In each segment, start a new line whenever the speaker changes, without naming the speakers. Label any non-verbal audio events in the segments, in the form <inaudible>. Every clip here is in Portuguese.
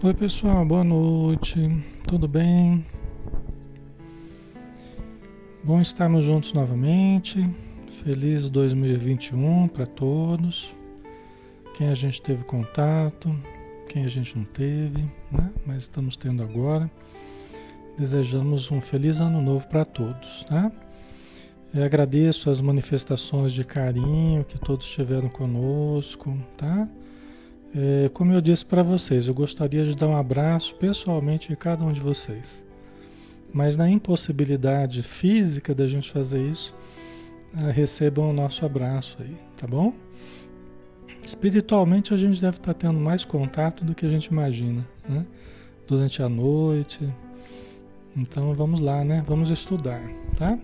Oi pessoal, boa noite, tudo bem? Bom estarmos juntos novamente. Feliz 2021 para todos. Quem a gente teve contato, quem a gente não teve, né? Mas estamos tendo agora. Desejamos um feliz ano novo para todos, tá? Eu agradeço as manifestações de carinho que todos tiveram conosco, tá? É, como eu disse para vocês, eu gostaria de dar um abraço pessoalmente em cada um de vocês. Mas na impossibilidade física da gente fazer isso, ah, recebam o nosso abraço aí, tá bom? Espiritualmente a gente deve estar tá tendo mais contato do que a gente imagina, né? Durante a noite. Então vamos lá, né? Vamos estudar, tá?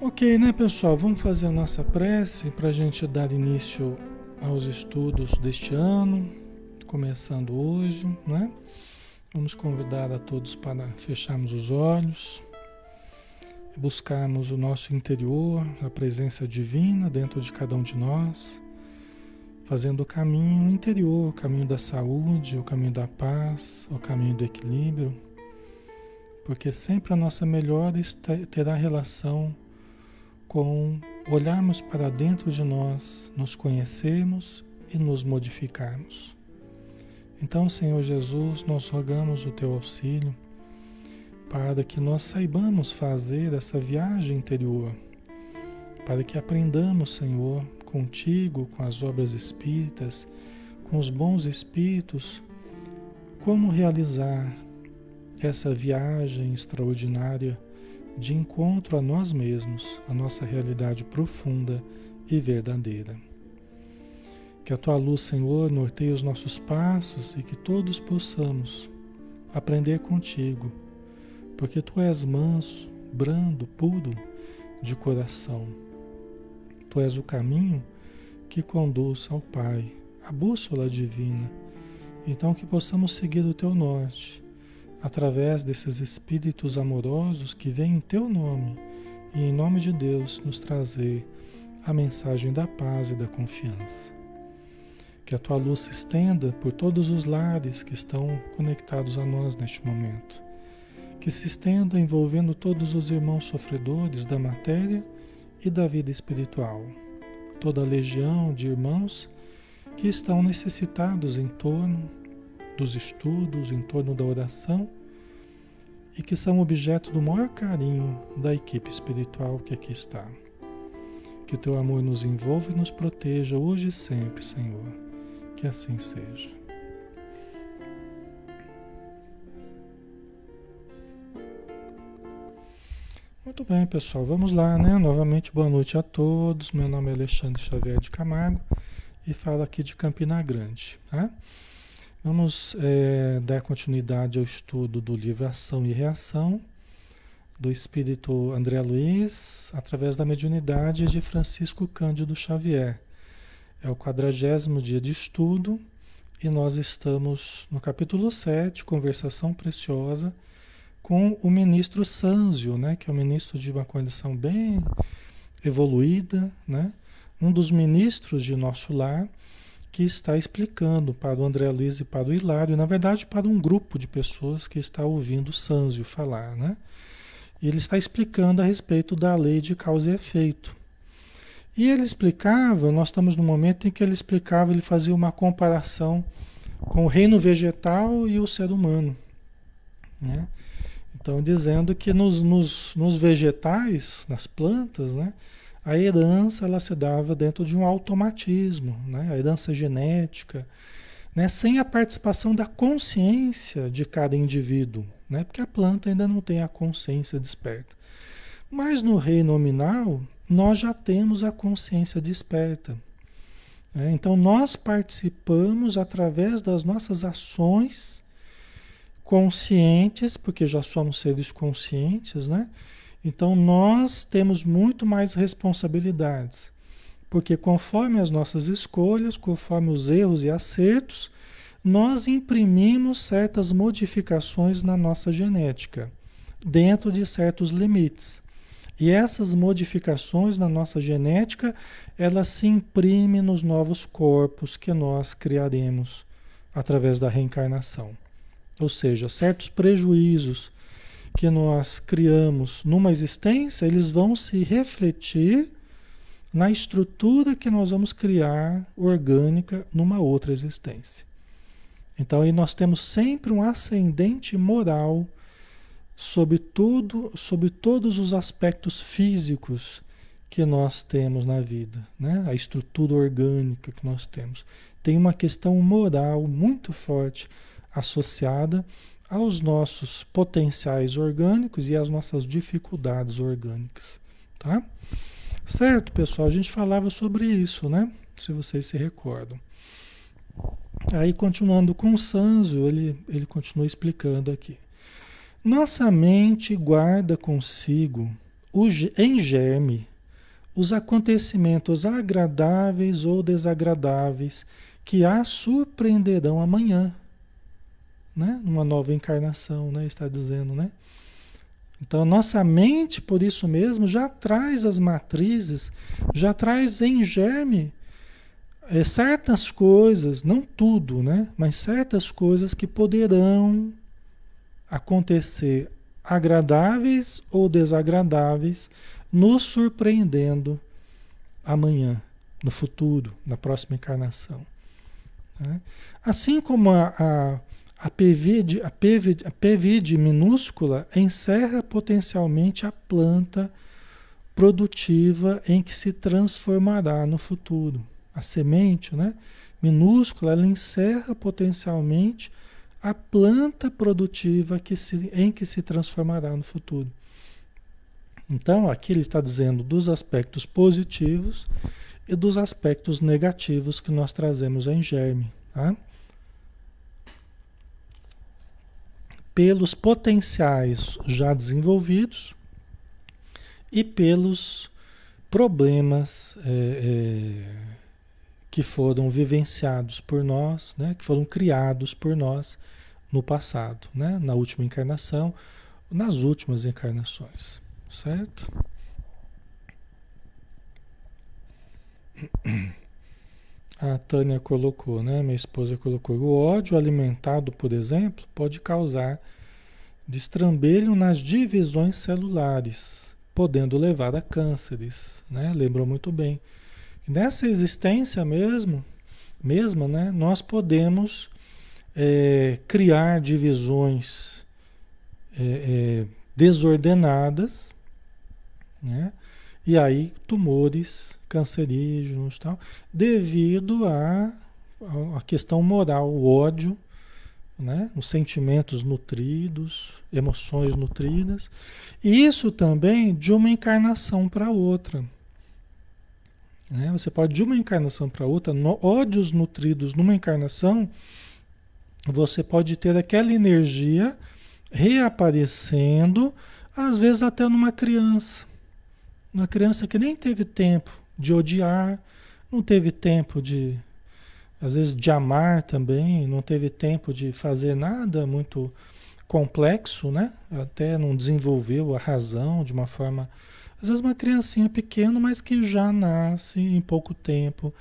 Ok, né, pessoal? Vamos fazer a nossa prece para a gente dar início aos estudos deste ano, começando hoje, né? Vamos convidar a todos para fecharmos os olhos, buscarmos o nosso interior, a presença divina dentro de cada um de nós, fazendo o caminho interior, o caminho da saúde, o caminho da paz, o caminho do equilíbrio, porque sempre a nossa melhora terá relação com olharmos para dentro de nós, nos conhecermos e nos modificarmos. Então, Senhor Jesus, nós rogamos o teu auxílio para que nós saibamos fazer essa viagem interior, para que aprendamos, Senhor, contigo, com as obras espíritas, com os bons espíritos, como realizar essa viagem extraordinária de encontro a nós mesmos, a nossa realidade profunda e verdadeira. Que a tua luz, Senhor, norteie os nossos passos e que todos possamos aprender contigo, porque tu és manso, brando, puro de coração. Tu és o caminho que conduz ao Pai, a bússola divina. Então que possamos seguir o teu norte através desses espíritos amorosos que vêm em teu nome e em nome de Deus nos trazer a mensagem da paz e da confiança. Que a tua luz se estenda por todos os lares que estão conectados a nós neste momento. Que se estenda envolvendo todos os irmãos sofredores da matéria e da vida espiritual. Toda a legião de irmãos que estão necessitados em torno dos estudos, em torno da oração e que são objeto do maior carinho da equipe espiritual que aqui está. Que o teu amor nos envolva e nos proteja hoje e sempre, Senhor. Que assim seja. Muito bem, pessoal. Vamos lá, né? Novamente, boa noite a todos. Meu nome é Alexandre Xavier de Camargo e falo aqui de Campina Grande, tá? Vamos é, dar continuidade ao estudo do livro Ação e Reação, do espírito André Luiz, através da mediunidade de Francisco Cândido Xavier. É o quadragésimo dia de estudo e nós estamos no capítulo 7, Conversação Preciosa, com o ministro Sanzio, né, que é um ministro de uma condição bem evoluída, né, um dos ministros de nosso lar que está explicando para o André Luiz e para o Hilário, na verdade para um grupo de pessoas que está ouvindo Sanzio falar, né? Ele está explicando a respeito da lei de causa e efeito. E ele explicava, nós estamos no momento em que ele explicava, ele fazia uma comparação com o reino vegetal e o ser humano. Né? Então, dizendo que nos, nos, nos vegetais, nas plantas, né? A herança ela se dava dentro de um automatismo, né? a herança genética, né? sem a participação da consciência de cada indivíduo, né? porque a planta ainda não tem a consciência desperta. Mas no reino nominal, nós já temos a consciência desperta. Né? Então, nós participamos através das nossas ações conscientes, porque já somos seres conscientes, né? Então nós temos muito mais responsabilidades, porque conforme as nossas escolhas, conforme os erros e acertos, nós imprimimos certas modificações na nossa genética, dentro de certos limites. E essas modificações na nossa genética, elas se imprimem nos novos corpos que nós criaremos através da reencarnação. Ou seja, certos prejuízos que nós criamos numa existência, eles vão se refletir na estrutura que nós vamos criar orgânica numa outra existência. Então aí nós temos sempre um ascendente moral sobre tudo, sobre todos os aspectos físicos que nós temos na vida, né? A estrutura orgânica que nós temos. Tem uma questão moral muito forte associada aos nossos potenciais orgânicos e às nossas dificuldades orgânicas, tá? Certo, pessoal? A gente falava sobre isso, né? Se vocês se recordam. Aí, continuando com o Sanzo, ele, ele continua explicando aqui. Nossa mente guarda consigo, em germe, os acontecimentos agradáveis ou desagradáveis que a surpreenderão amanhã, né? Numa nova encarnação, né? Está dizendo, né? Então, nossa mente, por isso mesmo, já traz as matrizes, já traz em germe é, certas coisas, não tudo, né? Mas certas coisas que poderão acontecer agradáveis ou desagradáveis, nos surpreendendo amanhã, no futuro, na próxima encarnação. Né? Assim como a, a a PVD, a, PVD, a PVD minúscula encerra potencialmente a planta produtiva em que se transformará no futuro. A semente, né, minúscula, ela encerra potencialmente a planta produtiva que se, em que se transformará no futuro. Então, aqui ele está dizendo dos aspectos positivos e dos aspectos negativos que nós trazemos em germe. Tá? Pelos potenciais já desenvolvidos e pelos problemas é, é, que foram vivenciados por nós, né, que foram criados por nós no passado, né, na última encarnação, nas últimas encarnações, certo? <clears throat> A Tânia colocou, né? Minha esposa colocou. O ódio alimentado, por exemplo, pode causar destrambelho nas divisões celulares, podendo levar a cânceres, né? Lembrou muito bem. Nessa existência mesmo, mesma, né? Nós podemos é, criar divisões é, é, desordenadas, né? E aí tumores cancerígenos tal, devido à a, a, questão moral, o ódio, né? os sentimentos nutridos, emoções nutridas. E isso também de uma encarnação para outra. Né? Você pode, de uma encarnação para outra, no, ódios nutridos numa encarnação, você pode ter aquela energia reaparecendo, às vezes até numa criança. Uma criança que nem teve tempo de odiar, não teve tempo de, às vezes, de amar também, não teve tempo de fazer nada muito complexo, né? Até não desenvolveu a razão de uma forma. Às vezes, uma criancinha pequena, mas que já nasce em pouco tempo.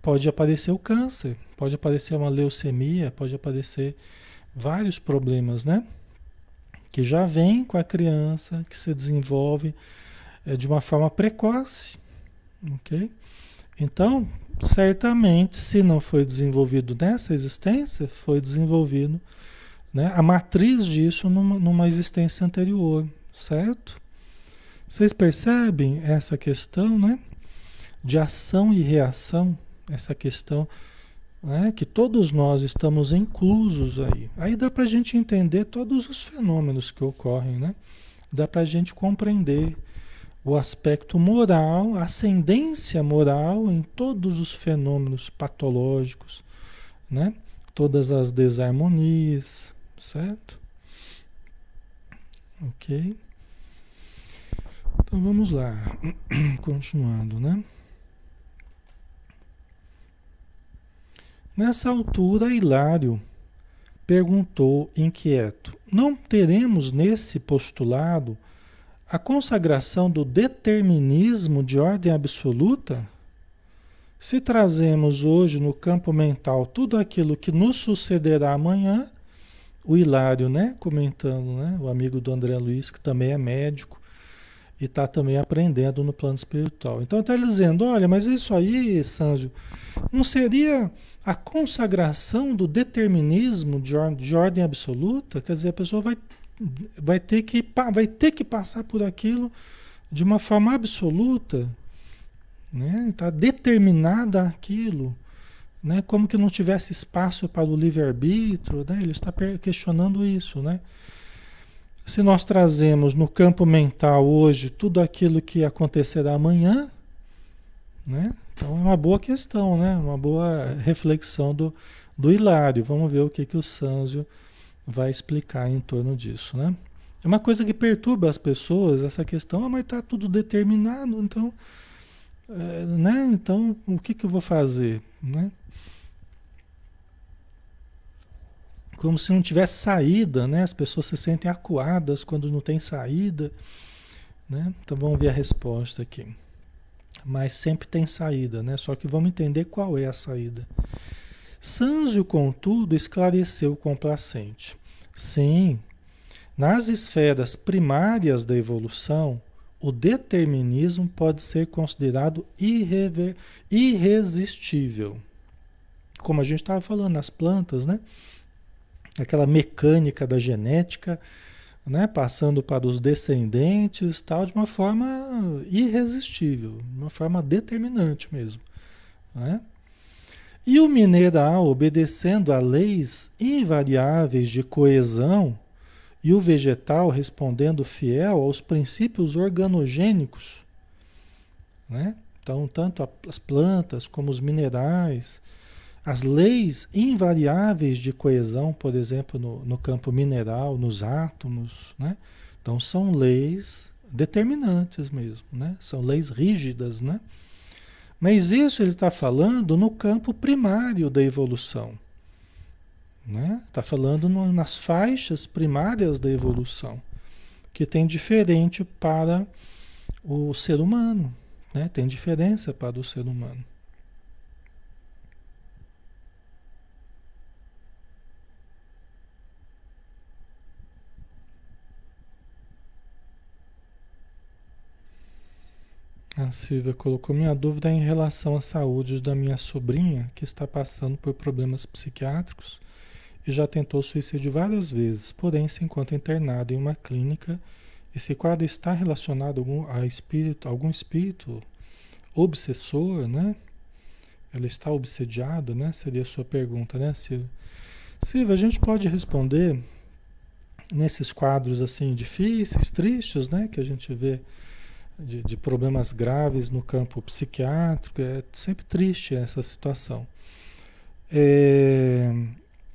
Pode aparecer o câncer, pode aparecer uma leucemia, pode aparecer vários problemas, né? Que já vem com a criança, que se desenvolve é, de uma forma precoce. Ok? Então, certamente, se não foi desenvolvido nessa existência, foi desenvolvido né, a matriz disso numa, numa existência anterior, certo? Vocês percebem essa questão, né? De ação e reação, essa questão né, que todos nós estamos inclusos aí. Aí dá para a gente entender todos os fenômenos que ocorrem, né? Dá para a gente compreender o aspecto moral, ascendência moral em todos os fenômenos patológicos, né? Todas as desarmonias, certo? Ok. Então vamos lá, <clears throat> continuando, né? Nessa altura, Hilário perguntou inquieto: Não teremos nesse postulado a consagração do determinismo de ordem absoluta? Se trazemos hoje no campo mental tudo aquilo que nos sucederá amanhã, o Hilário, né, comentando, né, o amigo do André Luiz, que também é médico e está também aprendendo no plano espiritual. Então está dizendo, olha, mas isso aí, Sanjo, não seria a consagração do determinismo de, or de ordem absoluta? Quer dizer, a pessoa vai, vai, ter que, vai ter que passar por aquilo de uma forma absoluta, né? Está determinada aquilo né? Como que não tivesse espaço para o livre-arbítrio, né? Ele está questionando isso, né? Se nós trazemos no campo mental hoje tudo aquilo que acontecerá amanhã, né? Então é uma boa questão, né? Uma boa reflexão do, do Hilário. Vamos ver o que, que o Sanzio vai explicar em torno disso, né? É uma coisa que perturba as pessoas, essa questão, ah, mas está tudo determinado, então, é, né? Então, o que, que eu vou fazer, né? como se não tivesse saída, né? As pessoas se sentem acuadas quando não tem saída, né? Então vamos ver a resposta aqui. Mas sempre tem saída, né? Só que vamos entender qual é a saída. Sanzio, contudo, esclareceu complacente. Sim, nas esferas primárias da evolução, o determinismo pode ser considerado irrever, irresistível. Como a gente estava falando nas plantas, né? aquela mecânica da genética, né, passando para os descendentes, tal, de uma forma irresistível, de uma forma determinante mesmo. Né? E o mineral, obedecendo a leis invariáveis de coesão, e o vegetal respondendo fiel aos princípios organogênicos. Né? Então, tanto as plantas como os minerais, as leis invariáveis de coesão, por exemplo, no, no campo mineral, nos átomos, né? Então são leis determinantes mesmo, né? São leis rígidas, né? Mas isso ele está falando no campo primário da evolução. Está né? Tá falando no, nas faixas primárias da evolução, que tem diferente para o ser humano, né? tem diferença para o ser humano. A Silvia colocou minha dúvida em relação à saúde da minha sobrinha, que está passando por problemas psiquiátricos e já tentou suicídio várias vezes, porém se encontra internada em uma clínica. Esse quadro está relacionado a espírito, algum espírito obsessor, né? Ela está obsediada, né? Seria a sua pergunta, né, Silvia? Silvia, a gente pode responder nesses quadros assim difíceis, tristes, né? Que a gente vê de, de, problemas graves no campo psiquiátrico. É sempre triste essa situação. É,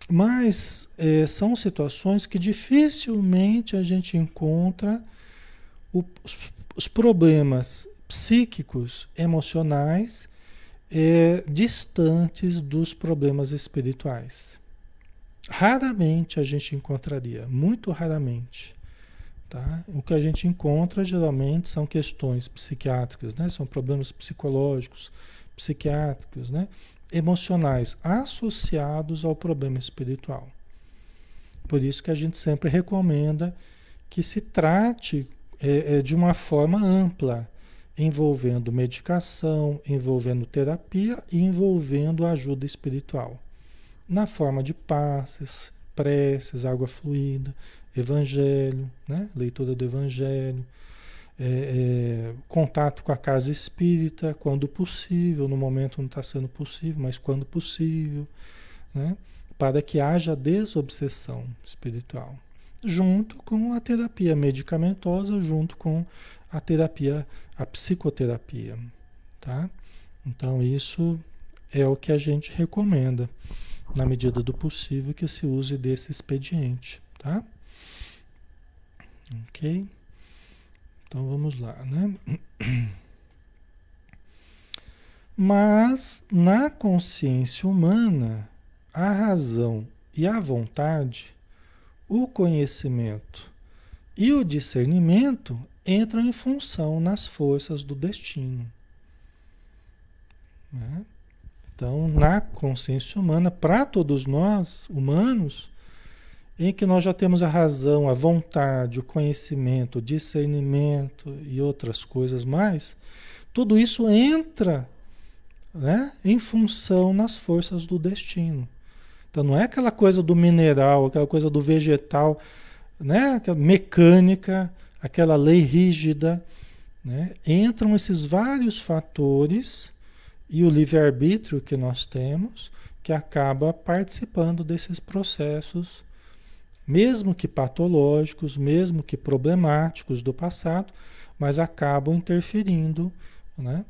mas é, são situações que dificilmente a gente encontra o, os, os, problemas psíquicos, emocionais, é, distantes dos problemas espirituais. Raramente a gente encontraria, muito raramente. Tá? O que a gente encontra geralmente são questões psiquiátricas, né? são problemas psicológicos, psiquiátricos, né? emocionais associados ao problema espiritual. Por isso que a gente sempre recomenda que se trate é, é, de uma forma ampla, envolvendo medicação, envolvendo terapia e envolvendo ajuda espiritual, na forma de passes, preces, água fluida, evangelho, né? leitura do evangelho, é, é, contato com a casa espírita, quando possível, no momento não está sendo possível, mas quando possível, né? para que haja desobsessão espiritual, junto com a terapia medicamentosa, junto com a terapia, a psicoterapia, tá? Então isso é o que a gente recomenda, na medida do possível, que se use desse expediente, tá? Ok? Então vamos lá, né? <clears throat> Mas na consciência humana, a razão e a vontade, o conhecimento e o discernimento entram em função nas forças do destino. Né? Então, na consciência humana, para todos nós, humanos, em que nós já temos a razão, a vontade, o conhecimento, o discernimento e outras coisas mais, tudo isso entra né, em função nas forças do destino. Então não é aquela coisa do mineral, aquela coisa do vegetal, né, aquela mecânica, aquela lei rígida. Né? Entram esses vários fatores e o livre-arbítrio que nós temos que acaba participando desses processos mesmo que patológicos, mesmo que problemáticos do passado, mas acabam interferindo né?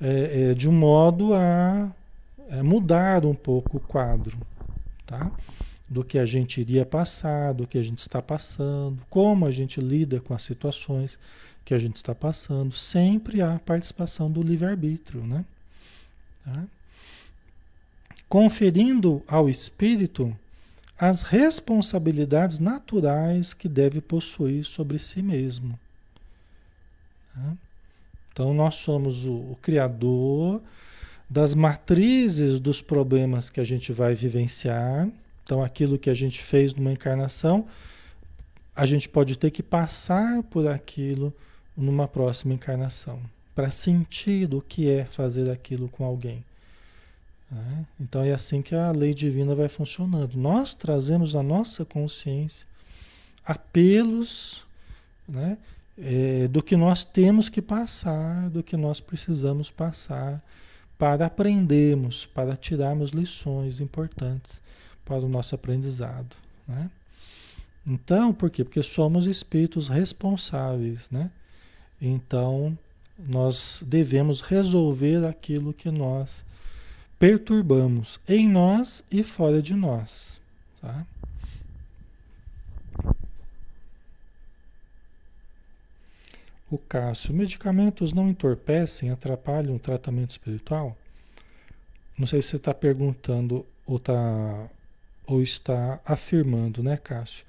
É, é, de um modo a é, mudar um pouco o quadro tá? do que a gente iria passar, do que a gente está passando, como a gente lida com as situações que a gente está passando. Sempre há participação do livre-arbítrio. Né? Tá? Conferindo ao espírito as responsabilidades naturais que deve possuir sobre si mesmo. Tá? Então, nós somos o, o, criador das matrizes dos problemas que a gente vai vivenciar. Então, aquilo que a gente fez numa encarnação, a gente pode ter que passar por aquilo numa próxima encarnação, para sentir o que é fazer aquilo com alguém. Né? Então é assim que a lei divina vai funcionando. Nós trazemos na nossa consciência apelos né, é, do que nós temos que passar, do que nós precisamos passar para aprendermos, para tirarmos lições importantes para o nosso aprendizado. Né? Então, por quê? Porque somos espíritos responsáveis, né? Então, nós devemos resolver aquilo que nós perturbamos em nós e fora de nós. Tá? O Cássio, medicamentos não entorpecem, atrapalham o tratamento espiritual? Não sei se você está perguntando ou, tá, ou está afirmando, né, Cássio?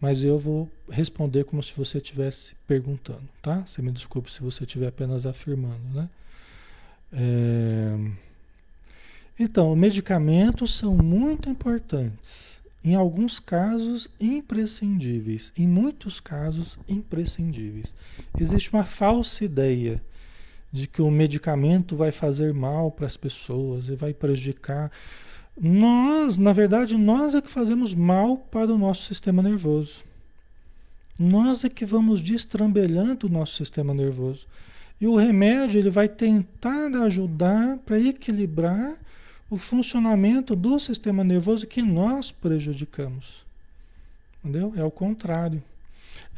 Mas eu vou responder como se você estivesse perguntando, tá? Você me desculpe se você estiver apenas afirmando, né? É... Então, medicamentos são muito importantes. Em alguns casos, imprescindíveis. Em muitos casos, imprescindíveis. Existe uma falsa ideia de que o medicamento vai fazer mal para as pessoas e vai prejudicar. Nós, na verdade, nós é que fazemos mal para o nosso sistema nervoso. Nós é que vamos destrambelhando o nosso sistema nervoso. E o remédio ele vai tentar ajudar para equilibrar o funcionamento do sistema nervoso que nós prejudicamos. Entendeu? É o contrário.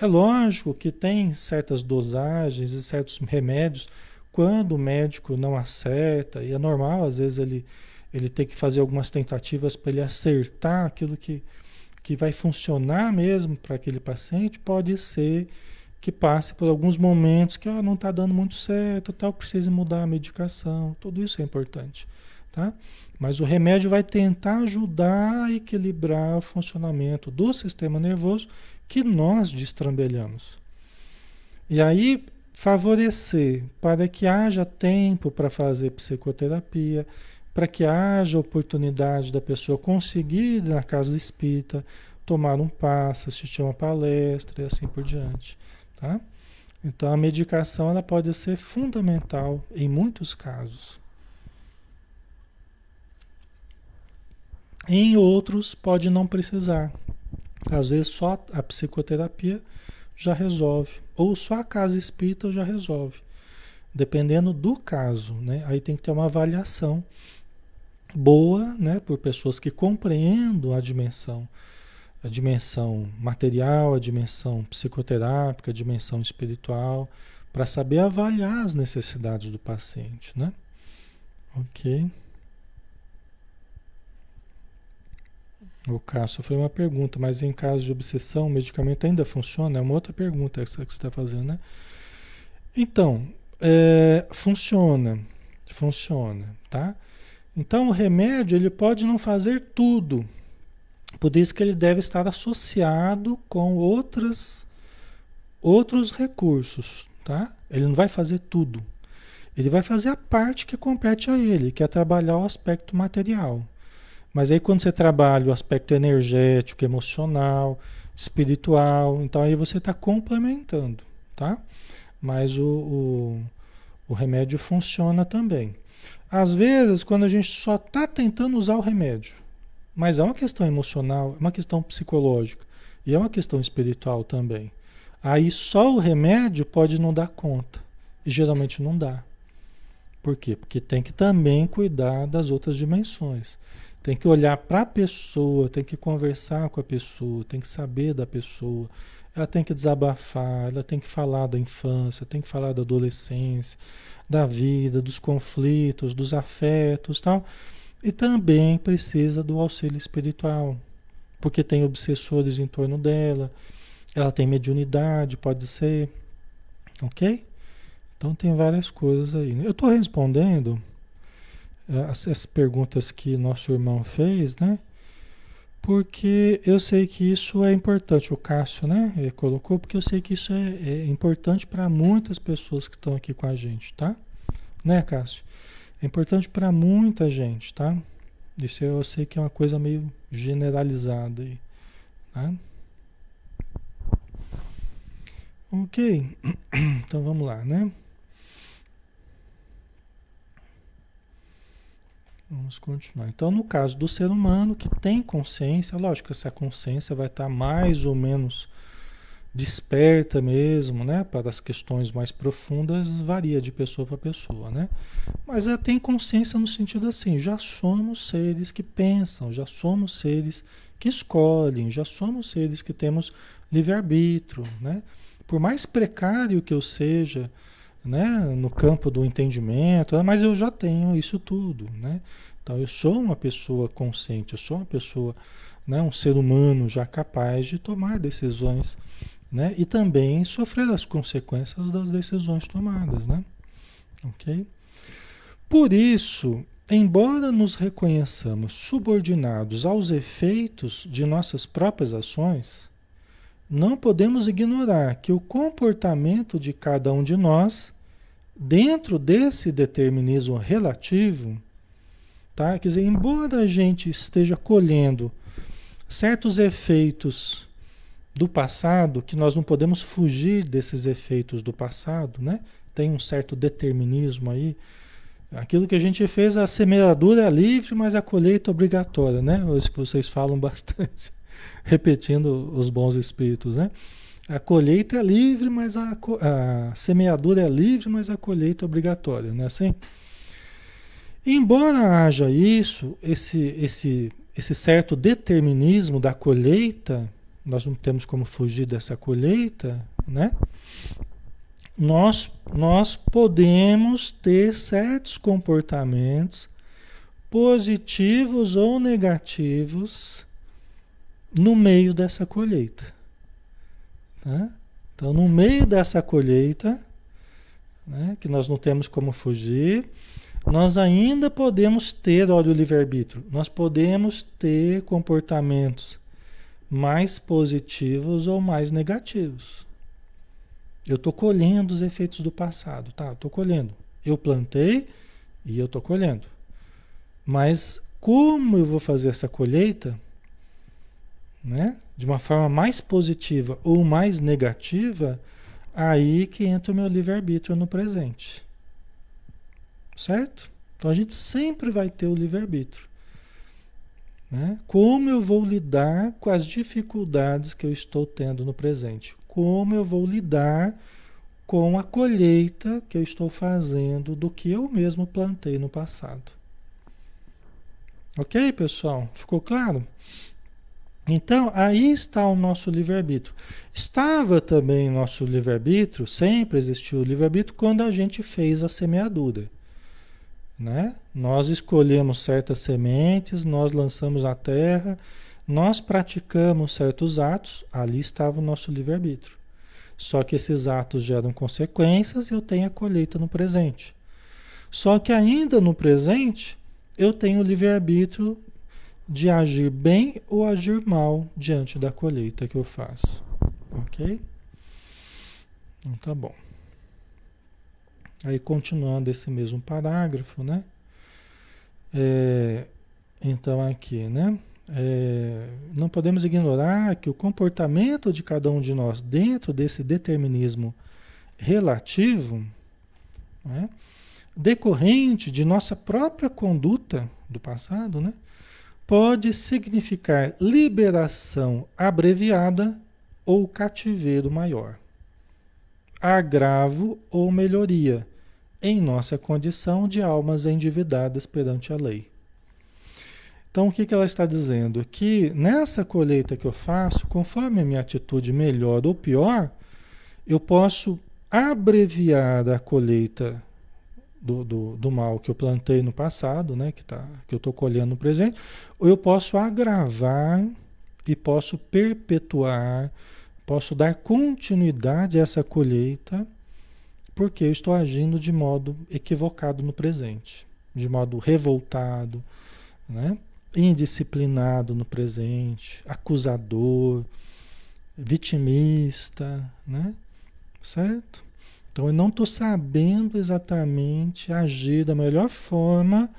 É lógico que tem certas dosagens e certos remédios quando o médico não acerta, e é normal, às vezes ele, ele tem que fazer algumas tentativas para ele acertar aquilo que, que vai funcionar mesmo para aquele paciente, pode ser que passe por alguns momentos que ah, não está dando muito certo, tal, precisa mudar a medicação, tudo isso é importante. Tá? Mas o remédio vai tentar ajudar a equilibrar o funcionamento do sistema nervoso que nós destrambelhamos. E aí favorecer para que haja tempo para fazer psicoterapia, para que haja oportunidade da pessoa conseguir ir na casa espírita, tomar um passo, assistir uma palestra e assim por diante, tá? Então a medicação ela pode ser fundamental em muitos casos. Em outros, pode não precisar. Às vezes, só a psicoterapia já resolve, ou só a casa espírita já resolve, dependendo do caso. Né? Aí tem que ter uma avaliação boa né, por pessoas que compreendam a dimensão, a dimensão material, a dimensão psicoterápica, a dimensão espiritual, para saber avaliar as necessidades do paciente. Né? Ok. O Cássio foi uma pergunta, mas em caso de obsessão, o medicamento ainda funciona? É uma outra pergunta essa que você está fazendo, né? Então, é, funciona, funciona, tá? Então o remédio ele pode não fazer tudo, por isso que ele deve estar associado com outras, outros recursos, tá? Ele não vai fazer tudo. Ele vai fazer a parte que compete a ele, que é trabalhar o aspecto material. Mas aí quando você trabalha o aspecto energético, emocional, espiritual, então aí você está complementando, tá? Mas o, o, o remédio funciona também. Às vezes, quando a gente só está tentando usar o remédio, mas é uma questão emocional, é uma questão psicológica e é uma questão espiritual também. Aí só o remédio pode não dar conta. E geralmente não dá. Por quê? Porque tem que também cuidar das outras dimensões. Tem que olhar para a pessoa, tem que conversar com a pessoa, tem que saber da pessoa. Ela tem que desabafar, ela tem que falar da infância, tem que falar da adolescência, da vida, dos conflitos, dos afetos, tal. E também precisa do auxílio espiritual, porque tem obsessores em torno dela, ela tem mediunidade, pode ser, ok? Então tem várias coisas aí. Né? Eu estou respondendo eh, as, as, perguntas que nosso irmão fez, né? Porque eu sei que isso é importante. O Cássio, né? Colocou porque eu sei que isso é, é importante para muitas pessoas que estão aqui com a gente, tá? Né, Cássio? É importante para muita gente, tá? Isso eu sei que é uma coisa meio generalizada aí, tá? Ok, <clears throat> então vamos lá, né? Vamos continuar. Então, no caso do ser humano que tem consciência, lógico que essa consciência vai estar mais ou menos desperta mesmo, né, para as questões mais profundas, varia de pessoa para pessoa, né? Mas ela tem consciência no sentido assim, já somos seres que pensam, já somos seres que escolhem, já somos seres que temos livre-arbítrio, né? Por mais precário que eu seja, né, no campo do entendimento, mas eu já tenho isso tudo, né? Então eu sou uma pessoa consciente, eu sou uma pessoa, né, um ser humano já capaz de tomar decisões, né? E também sofrer as consequências das decisões tomadas, né? OK? Por isso, embora nos reconheçamos subordinados aos efeitos de nossas próprias ações, não podemos ignorar que o comportamento de cada um de nós, dentro desse determinismo relativo, tá? Quer dizer, embora a gente esteja colhendo certos efeitos do passado, que nós não podemos fugir desses efeitos do passado, né? Tem um certo determinismo aí. Aquilo que a gente fez, a semeadura é livre, mas a colheita é obrigatória, né? Isso que vocês falam <laughs> bastante repetindo os bons espíritos, né? A colheita é livre, mas a, a semeadura é livre, mas a colheita é obrigatória, não é assim? Embora haja isso, esse, esse, esse certo determinismo da colheita, nós não temos como fugir dessa colheita, né? Nós, nós podemos ter certos comportamentos positivos ou negativos no meio dessa colheita. Tá? Então, no meio dessa colheita, né, que nós não temos como fugir, nós ainda podemos ter, olha o livre-arbítrio, nós podemos ter comportamentos mais positivos ou mais negativos. Eu estou colhendo os efeitos do passado, tá? Estou colhendo. Eu plantei e eu estou colhendo. Mas como eu vou fazer essa colheita? Né? de uma forma mais positiva ou mais negativa, aí que entra o meu livre-arbítrio no presente. Certo? Então a gente sempre vai ter o livre-arbítrio. Né? Como eu vou lidar com as dificuldades que eu estou tendo no presente? Como eu vou lidar com a colheita que eu estou fazendo do que eu mesmo plantei no passado? Ok, pessoal? Ficou claro? Então, aí está o nosso livre-arbítrio. Estava também o nosso livre-arbítrio, sempre existiu o livre-arbítrio quando a gente fez a semeadura. Né? Nós escolhemos certas sementes, nós lançamos a terra, nós praticamos certos atos, ali estava o nosso livre-arbítrio. Só que esses atos geram consequências e eu tenho a colheita no presente. Só que ainda no presente, eu tenho o livre-arbítrio de agir bem ou agir mal diante da colheita que eu faço. Ok? Então tá bom. Aí continuando esse mesmo parágrafo, né? É, então aqui, né? É, não podemos ignorar que o comportamento de cada um de nós dentro desse determinismo relativo, né? decorrente de nossa própria conduta do passado, né? Pode significar liberação abreviada ou cativeiro maior, agravo ou melhoria em nossa condição de almas endividadas perante a lei. Então, o que, que ela está dizendo? Que nessa colheita que eu faço, conforme a minha atitude melhor ou pior, eu posso abreviar a colheita do, do, do, mal que eu plantei no passado, né, que, tá, que eu estou colhendo no presente, ou eu posso agravar e posso perpetuar, posso dar continuidade a essa colheita, porque eu estou agindo de modo equivocado no presente, de modo revoltado, né? indisciplinado no presente, acusador, vitimista, né? certo? Então eu não estou sabendo exatamente agir da melhor forma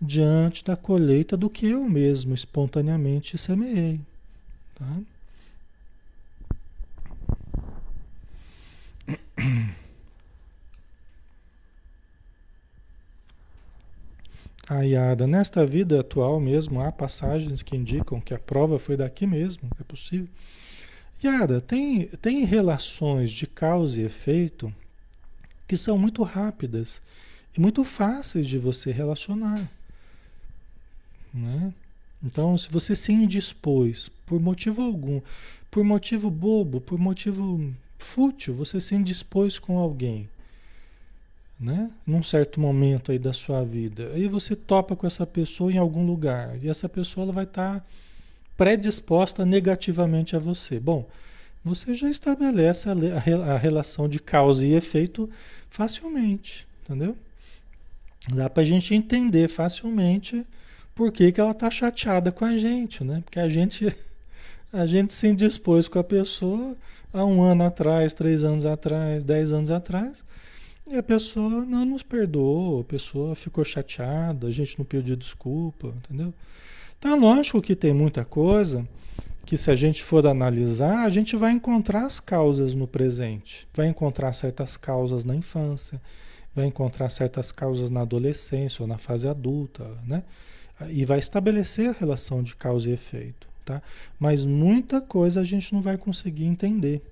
diante da colheita do que eu mesmo espontaneamente semeei. Tá? Ayada, nesta vida atual mesmo, há passagens que indicam que a prova foi daqui mesmo, é possível. Yara, tem, tem relações de causa e efeito que são muito rápidas e muito fáceis de você relacionar. Né? Então, se você se indispôs por motivo algum, por motivo bobo, por motivo fútil, você se indispôs com alguém né? Num certo momento aí da sua vida. Aí você topa com essa pessoa em algum lugar e essa pessoa ela vai estar tá predisposta negativamente a você. Bom, você já estabelece a, a, relação de causa e efeito facilmente, entendeu? Dá para a gente entender facilmente por que, que ela está chateada com a gente, né? Porque a gente, <laughs> a gente se indispôs com a pessoa há um ano atrás, três anos atrás, dez anos atrás, e a pessoa não nos perdoou, a pessoa ficou chateada, a gente não pediu desculpa, entendeu? Então, lógico que tem muita coisa que, se a gente for analisar, a gente vai encontrar as causas no presente, vai encontrar certas causas na infância, vai encontrar certas causas na adolescência ou na fase adulta, né? E vai estabelecer a relação de causa e efeito, tá? Mas muita coisa a gente não vai conseguir entender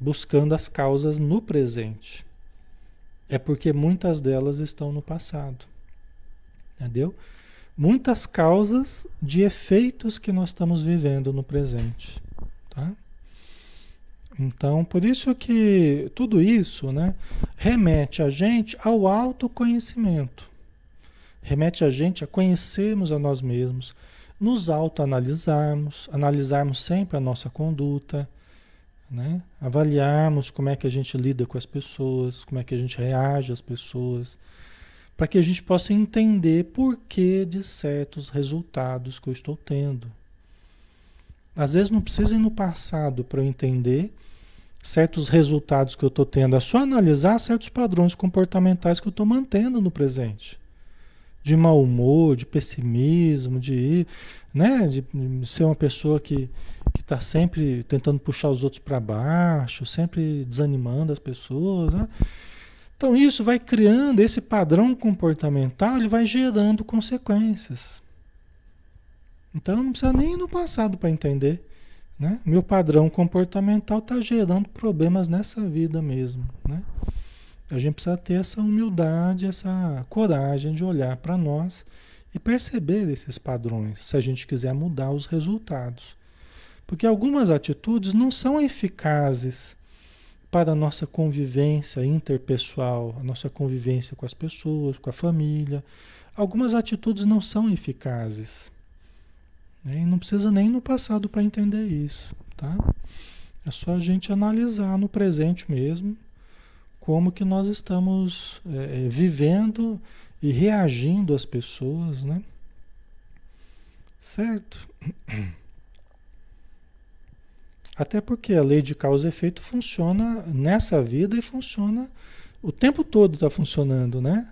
buscando as causas no presente. É porque muitas delas estão no passado. Entendeu? Muitas causas de efeitos que nós estamos vivendo no presente. Tá? Então, por isso que tudo isso né, remete a gente ao autoconhecimento. Remete a gente a conhecermos a nós mesmos, nos autoanalisarmos, analisarmos sempre a nossa conduta, né? Avaliarmos como é que a gente lida com as pessoas, como é que a gente reage às pessoas, para que a gente possa entender por que de certos resultados que eu estou tendo. Às vezes não precisa ir no passado para eu entender certos resultados que eu estou tendo, é só analisar certos padrões comportamentais que eu estou mantendo no presente. De mau humor, de pessimismo, de, né, de ser uma pessoa que está sempre tentando puxar os outros para baixo, sempre desanimando as pessoas. Né? Então isso vai criando esse padrão comportamental, ele vai gerando consequências. Então não precisa nem ir no passado para entender. Né? Meu padrão comportamental está gerando problemas nessa vida mesmo. Né? A gente precisa ter essa humildade, essa coragem de olhar para nós e perceber esses padrões, se a gente quiser mudar os resultados. Porque algumas atitudes não são eficazes para a nossa convivência interpessoal, a nossa convivência com as pessoas, com a família. Algumas atitudes não são eficazes. Né? E não precisa nem no passado para entender isso. Tá? É só a gente analisar no presente mesmo como que nós estamos é, vivendo e reagindo às pessoas, né? Certo? <clears throat> Até porque a lei de causa e efeito funciona nessa vida e funciona o tempo todo está funcionando, né?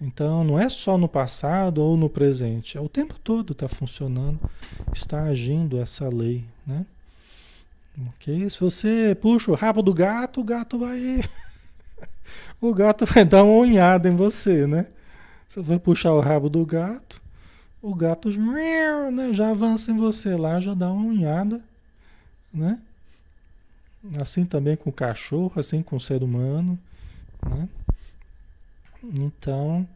Então não é só no passado ou no presente, é o tempo todo está funcionando, está agindo essa lei, né? Ok? Se você puxa o rabo do gato, o gato vai. <laughs> o gato vai dar uma unhada em você, né? Você vai puxar o rabo do gato, o gato né, já avança em você lá, já dá uma unhada, né? Assim também com o cachorro, assim com o ser humano, né? Então,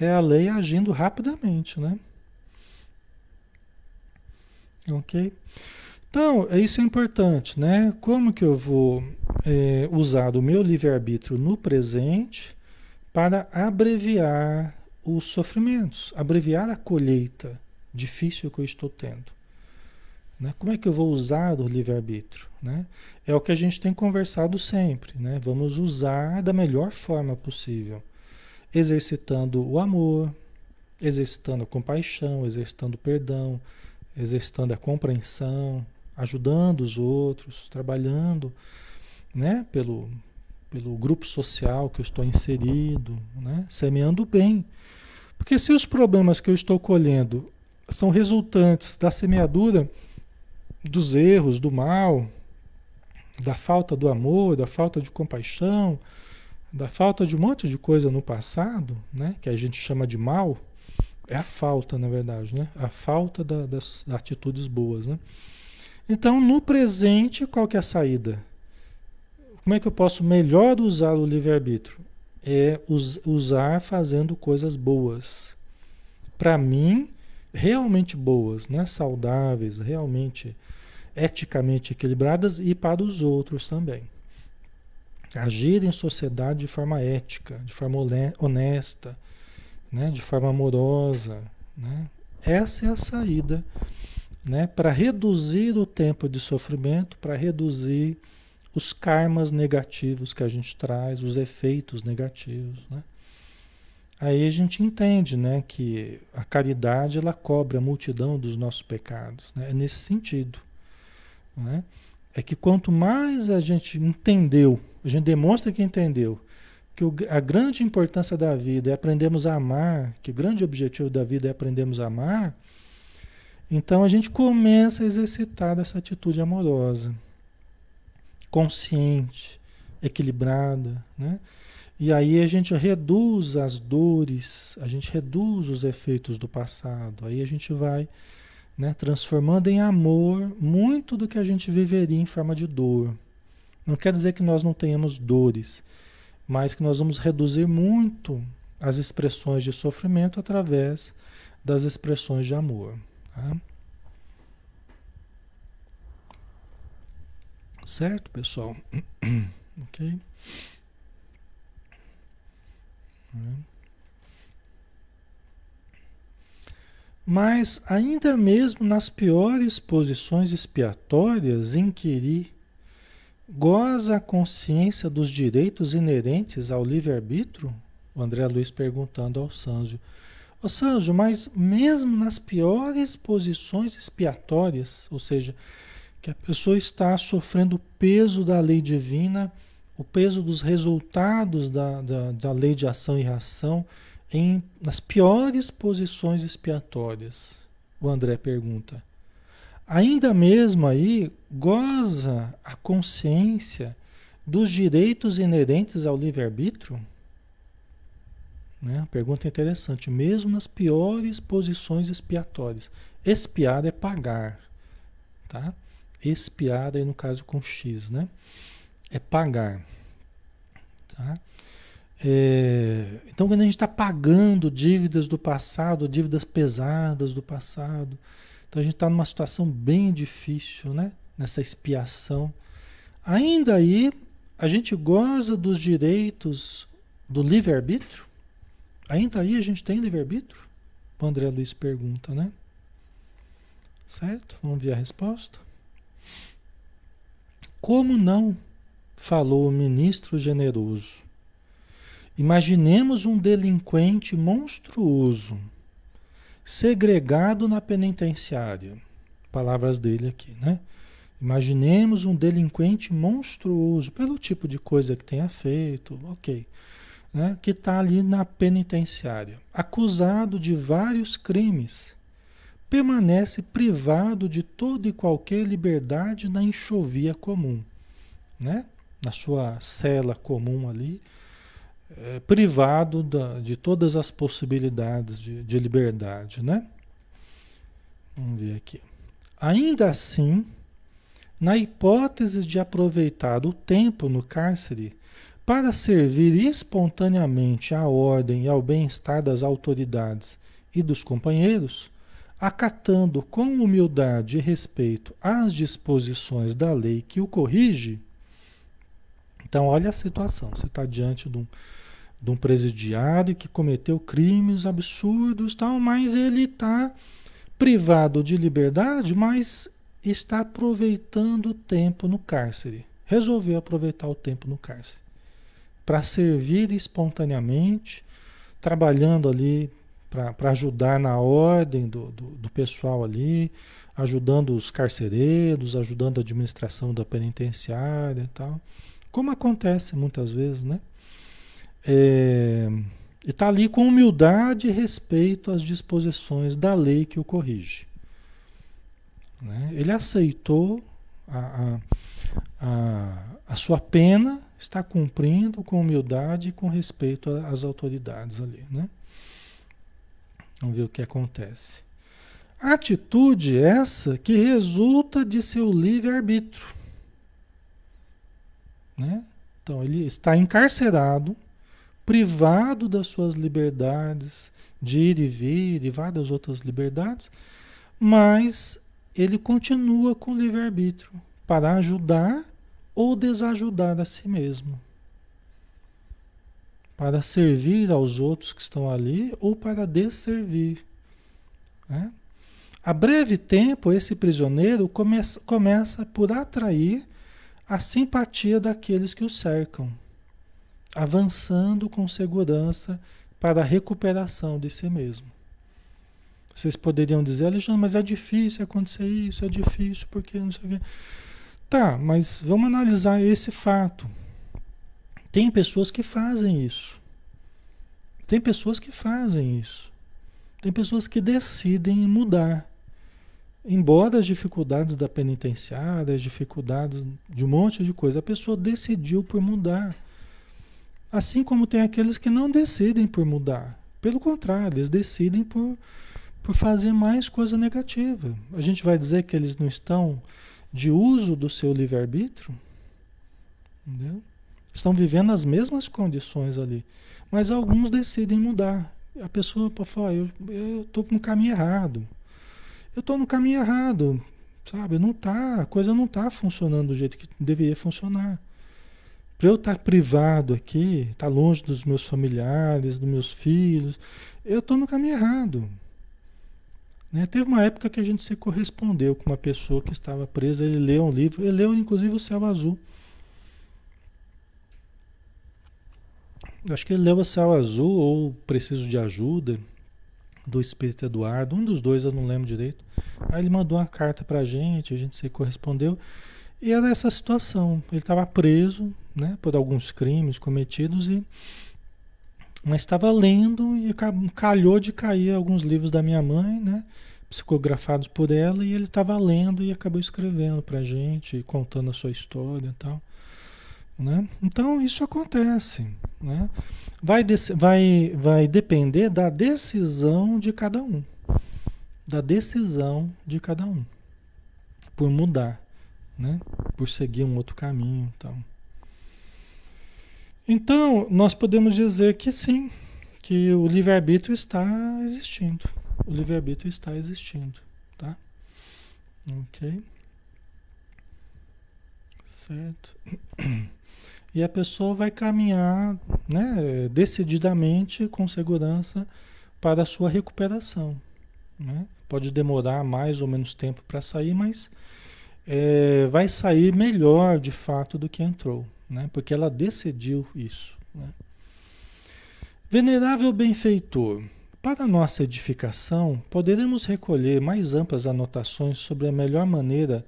é a lei agindo rapidamente, né? Ok? Então, isso é importante, né? Como que eu vou é, usar o meu livre-arbítrio no presente para abreviar os sofrimentos, abreviar a colheita difícil que eu estou tendo? Né? Como é que eu vou usar o livre-arbítrio? Né? É o que a gente tem conversado sempre, né? Vamos usar da melhor forma possível exercitando o amor, exercitando a compaixão, exercitando o perdão, exercitando a compreensão, ajudando os outros, trabalhando né, pelo, pelo grupo social que eu estou inserido, né, semeando o bem. Porque se os problemas que eu estou colhendo são resultantes da semeadura dos erros, do mal, da falta do amor, da falta de compaixão, da falta de um monte de coisa no passado, né, que a gente chama de mal, é a falta, na verdade, né? A falta da, das atitudes boas, né? Então, no presente, qual que é a saída? Como é que eu posso melhor usar o livre-arbítrio? É us, usar fazendo coisas boas. Para mim, realmente boas, né? saudáveis, realmente eticamente equilibradas e para os outros também. Agir em sociedade de forma ética, de forma honesta, né? de forma amorosa. Né? Essa é a saída né? para reduzir o tempo de sofrimento, para reduzir os karmas negativos que a gente traz, os efeitos negativos. Né? Aí a gente entende né, que a caridade ela cobre a multidão dos nossos pecados. Né? É nesse sentido. Né? É que quanto mais a gente entendeu a gente demonstra que entendeu que o, a grande importância da vida é aprendermos a amar, que o grande objetivo da vida é aprendermos a amar, então a gente começa a exercitar essa atitude amorosa, consciente, equilibrada, né? E aí a gente reduz as dores, a gente reduz os efeitos do passado. Aí a gente vai né, transformando em amor muito do que a gente viveria em forma de dor. Não quer dizer que nós não tenhamos dores, mas que nós vamos reduzir muito as expressões de sofrimento através das expressões de amor. Tá? Certo, pessoal? <clears throat> ok? Mas ainda mesmo nas piores posições expiatórias, inquirir Goza a consciência dos direitos inerentes ao livre-arbítrio? O André Luiz perguntando ao Sanjo. Ô Sanjo, mas mesmo nas piores posições expiatórias, ou seja, que a pessoa está sofrendo o peso da lei divina, o peso dos resultados da, da, da lei de ação e reação, em, nas piores posições expiatórias? O André pergunta ainda mesmo aí goza a consciência dos direitos inerentes ao livre-arbítrio? Né? Pergunta interessante, mesmo nas piores posições expiatórias. Expiar é pagar, tá? Expiar aí no caso com X, né? É pagar, tá? É, então, quando a gente está pagando dívidas do passado, dívidas pesadas do passado, então a gente está numa situação bem difícil, né? Nessa expiação. Ainda aí, a gente goza dos direitos do livre-arbítrio? Ainda aí a gente tem livre-arbítrio? O André Luiz pergunta, né? Certo? Vamos ver a resposta. Como não? Falou o ministro generoso. Imaginemos um delinquente monstruoso segregado na penitenciária. Palavras dele aqui, né? Imaginemos um delinquente monstruoso, pelo tipo de coisa que tenha feito, ok. né, que está ali na penitenciária, acusado de vários crimes, permanece privado de toda e qualquer liberdade na enxovia comum, né? Na sua cela comum ali, é, privado da, de todas as possibilidades de, de liberdade. Né? Vamos ver aqui. Ainda assim, na hipótese de aproveitar o tempo no cárcere para servir espontaneamente à ordem e ao bem-estar das autoridades e dos companheiros, acatando com humildade e respeito as disposições da lei que o corrige. Então, olha a situação: você está diante de um, de um presidiário que cometeu crimes absurdos, tal, mas ele está privado de liberdade, mas está aproveitando o tempo no cárcere. Resolveu aproveitar o tempo no cárcere para servir espontaneamente, trabalhando ali para ajudar na ordem do, do, do, pessoal ali, ajudando os carcereiros, ajudando a administração da penitenciária e tal. Como acontece muitas vezes, né? É, e está ali com humildade e respeito às disposições da lei que o corrige. Né? Ele aceitou a, a, a, a sua pena está cumprindo com humildade e com respeito às autoridades ali, né? Vamos ver o que acontece. Atitude essa que resulta de seu livre-arbítrio. Né? Então, ele está encarcerado, privado das suas liberdades de ir e vir e várias outras liberdades, mas ele continua com livre-arbítrio para ajudar ou desajudar a si mesmo. Para servir aos outros que estão ali ou para desservir. Né? A breve tempo, esse prisioneiro começa, começa por atrair a simpatia daqueles que o cercam, avançando com segurança para a recuperação de si mesmo. Vocês poderiam dizer, Alexandre, mas é difícil acontecer isso, é difícil porque não sei o quê. Tá, mas vamos analisar esse fato. Tem pessoas que fazem isso. Tem pessoas que fazem isso. Tem pessoas que decidem mudar. Embora as dificuldades da penitenciária, as dificuldades de um monte de coisa, a pessoa decidiu por mudar. Assim como tem aqueles que não decidem por mudar. Pelo contrário, eles decidem por, por fazer mais coisa negativa. A gente vai dizer que eles não estão de uso do seu livre-arbítrio, estão vivendo as mesmas condições ali, mas alguns decidem mudar. A pessoa pode falar, eu estou no caminho errado. Eu estou no caminho errado, sabe? Não tá, a coisa não está funcionando do jeito que deveria funcionar. Para eu estar tá privado aqui, estar tá longe dos meus familiares, dos meus filhos, eu estou no caminho errado. Né? Teve uma época que a gente se correspondeu com uma pessoa que estava presa, ele leu um livro, ele leu inclusive o Céu Azul. Acho que ele leu o Céu Azul ou Preciso de Ajuda, do Espírito Eduardo, um dos dois eu não lembro direito. Aí ele mandou uma carta pra gente, a gente se correspondeu. E era essa situação. Ele estava preso né, por alguns crimes cometidos e mas estava lendo e calhou de cair alguns livros da minha mãe, né? Psicografados por ela, e ele estava lendo e acabou escrevendo para gente, contando a sua história e tal. Né? Então isso acontece. Né? Vai, vai, vai depender da decisão de cada um. Da decisão de cada um. Por mudar, né? por seguir um outro caminho. Então. Então, nós podemos dizer que sim, que o livre-arbítrio está existindo. O livre-arbítrio está existindo, tá? Ok? Certo. <clears throat> E a pessoa vai caminhar, né, decididamente, com segurança, para a sua recuperação. Né? Pode demorar mais ou menos tempo para sair, mas é, vai sair melhor de fato do que entrou né? porque ela decidiu isso. Né? Venerável benfeitor, para nossa edificação, poderemos recolher mais amplas anotações sobre a melhor maneira de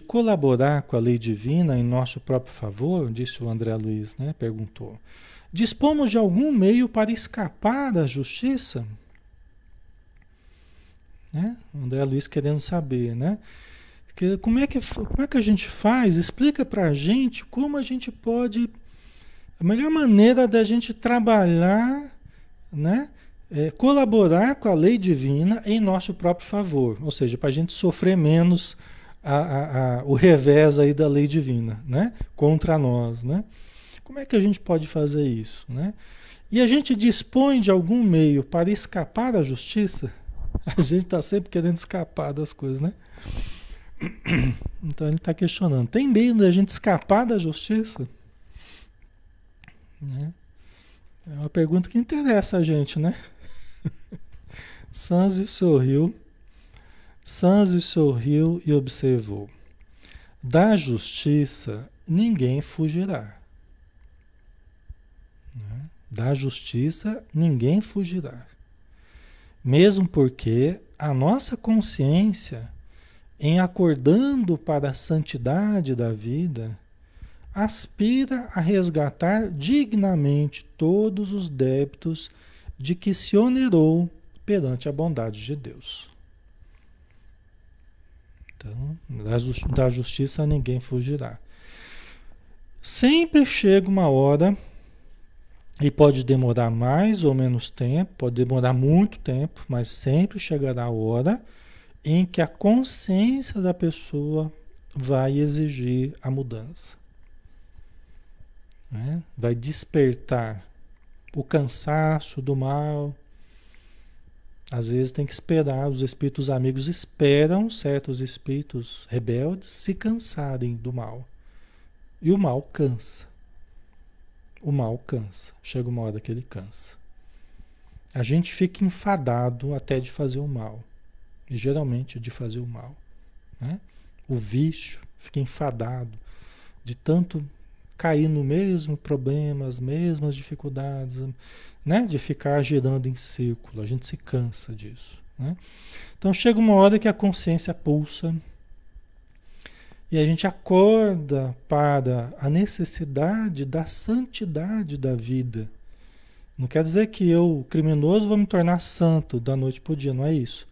colaborar com a lei divina em nosso próprio favor, disse o André Luiz, né? Perguntou. Dispomos de algum meio para escapar da justiça? Né? O André Luiz querendo saber, né? Como, é que, como é que a gente faz? Explica para a gente como a gente pode. A melhor maneira da gente trabalhar, né? É, colaborar com a lei divina em nosso próprio favor, ou seja, para a gente sofrer menos a, a, o revés aí da lei divina, né? Contra nós, né? Como é que a gente pode fazer isso, né? E a gente dispõe de algum meio para escapar da justiça? <laughs> A gente está sempre querendo escapar das coisas, né? <clears throat> Então ele está questionando: tem meio da gente escapar da justiça? Né? É uma pergunta que interessa a gente, né? <laughs> Sanzi sorriu. Sanzi sorriu e observou: da justiça ninguém fugirá. Né? Da justiça ninguém fugirá. Mesmo porque a nossa consciência, em acordando para a santidade da vida, aspira a resgatar dignamente todos os débitos de que se onerou perante a bondade de Deus. Então, da justiça ninguém fugirá. Sempre chega uma hora e pode demorar mais ou menos tempo, pode demorar muito tempo, mas sempre chegará a hora em que a consciência da pessoa vai exigir a mudança. Né? Vai despertar o cansaço do mal. Às vezes tem que esperar, os espíritos amigos esperam certos espíritos rebeldes se cansarem do mal. E o mal cansa o mal cansa. Chega uma hora que ele cansa. A gente fica enfadado até de fazer o mal. E geralmente de fazer o mal. Né? O vício fica enfadado de tanto cair no mesmo problema, as mesmas dificuldades, né? de ficar girando em círculo. A gente se cansa disso. Né? Então chega uma hora que a consciência pulsa e a gente acorda para a necessidade da santidade da vida. Não quer dizer que eu, criminoso, vou me tornar santo da noite para o dia, não é isso.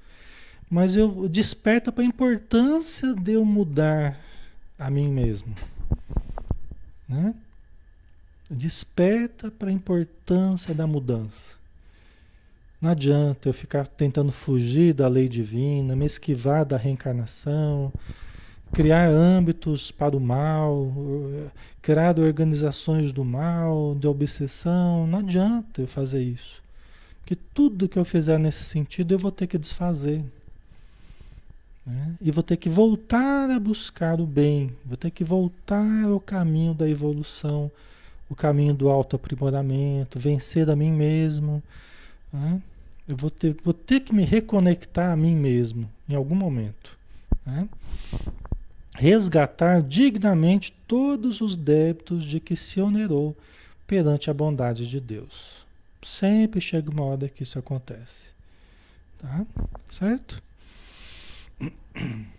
Mas eu desperto para a importância de eu mudar a mim mesmo. Né? Desperta para a importância da mudança. Não adianta eu ficar tentando fugir da lei divina, me esquivar da reencarnação, criar âmbitos para o mal, criar organizações do mal, de obsessão. Não adianta eu fazer isso. Porque tudo que eu fizer nesse sentido eu vou ter que desfazer. Né? E vou ter que voltar a buscar o bem, vou ter que voltar ao caminho da evolução, o caminho do autoaprimoramento, vencer a mim mesmo. Né? Eu vou ter, vou ter que me reconectar a mim mesmo em algum momento. Né? resgatar dignamente todos os débitos de que se onerou perante a bondade de Deus. Sempre chega uma hora que isso acontece. Tá? Certo? <clears throat>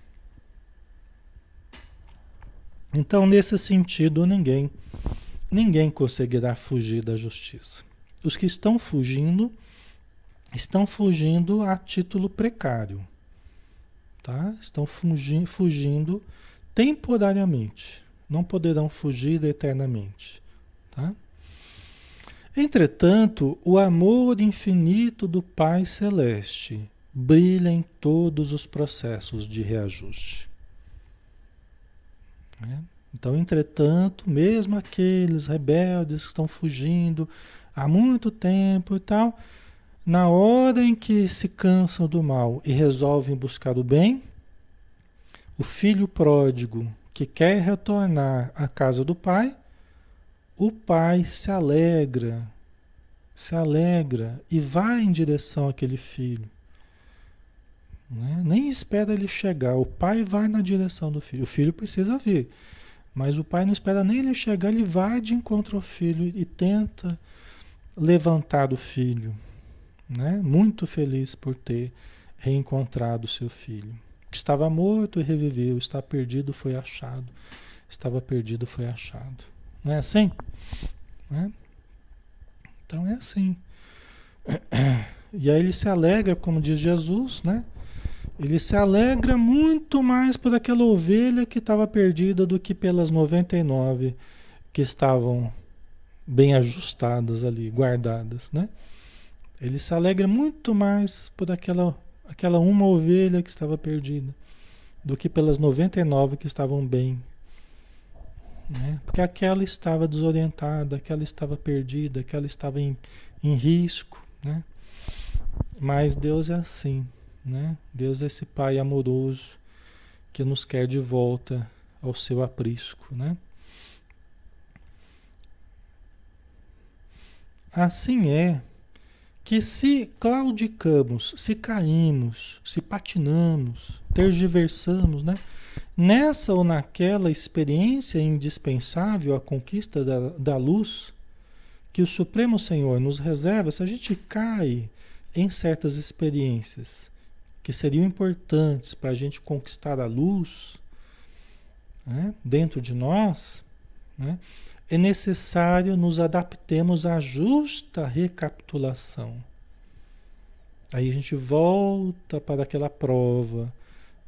Então, nesse sentido, ninguém ninguém conseguirá fugir da justiça. Os que estão fugindo estão fugindo a título precário. Tá? Estão fugindo, fugindo temporariamente, não poderão fugir eternamente. Tá? Entretanto, o amor infinito do Pai Celeste brilha em todos os processos de reajuste. Né? Então, entretanto, mesmo aqueles rebeldes que estão fugindo há muito tempo e tal, na hora em que se cansam do mal e resolvem buscar o bem, o filho pródigo que quer retornar à casa do pai, o pai se alegra, se alegra e vai em direção àquele filho. Né? Nem espera ele chegar, o pai vai na direção do filho. O filho precisa vir, mas o pai não espera nem ele chegar, ele vai de encontro ao filho e tenta levantar o filho. Né? Muito feliz por ter reencontrado seu filho. Que estava morto e reviveu, está perdido foi achado. Estava perdido foi achado. Não é assim? Né? Então é assim. <coughs> E aí ele se alegra, como diz Jesus, né? Ele se alegra muito mais por aquela ovelha que estava perdida do que pelas 99 que estavam bem ajustadas ali, guardadas, né? Ele se alegra muito mais por aquela, aquela uma ovelha que estava perdida do que pelas 99 que estavam bem. Né? Porque aquela estava desorientada, aquela estava perdida, aquela estava em, em risco. Né? Mas Deus é assim. Né? Deus é esse Pai amoroso que nos quer de volta ao seu aprisco. Né? Assim é que se claudicamos, se caímos, se patinamos, tergiversamos, né? Nessa ou naquela experiência indispensável à conquista da, da luz que o Supremo Senhor nos reserva, se a gente cai em certas experiências que seriam importantes para a gente conquistar a luz né, dentro de nós, né, é necessário nos adaptemos à justa recapitulação. Aí a gente volta para aquela prova,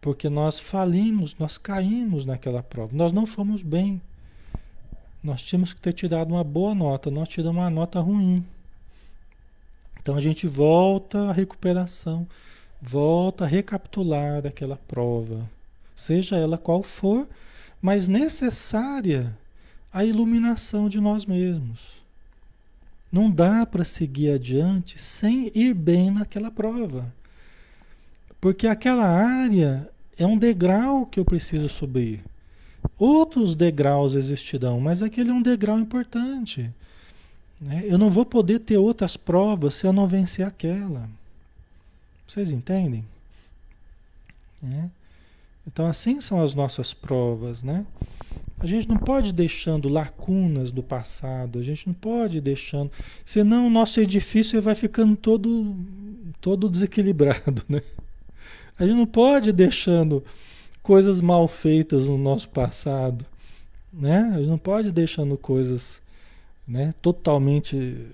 porque nós falimos, nós caímos naquela prova, nós não fomos bem. Nós tínhamos que ter tirado uma boa nota, nós tiramos uma nota ruim. Então a gente volta à recuperação, volta a recapitular aquela prova, seja ela qual for, mas necessária a iluminação de nós mesmos. Não dá para seguir adiante sem ir bem naquela prova. Porque aquela área é um degrau que eu preciso subir. Outros degraus existirão, mas aquele é um degrau importante. Né? Eu não vou poder ter outras provas se eu não vencer aquela. Vocês entendem? É. Então, assim são as nossas provas, né? A gente não pode deixando lacunas do passado, a gente não pode deixando, senão o nosso edifício vai ficando todo, todo desequilibrado, né? A gente não pode deixando coisas mal feitas no nosso passado, né? A gente não pode deixando coisas né, totalmente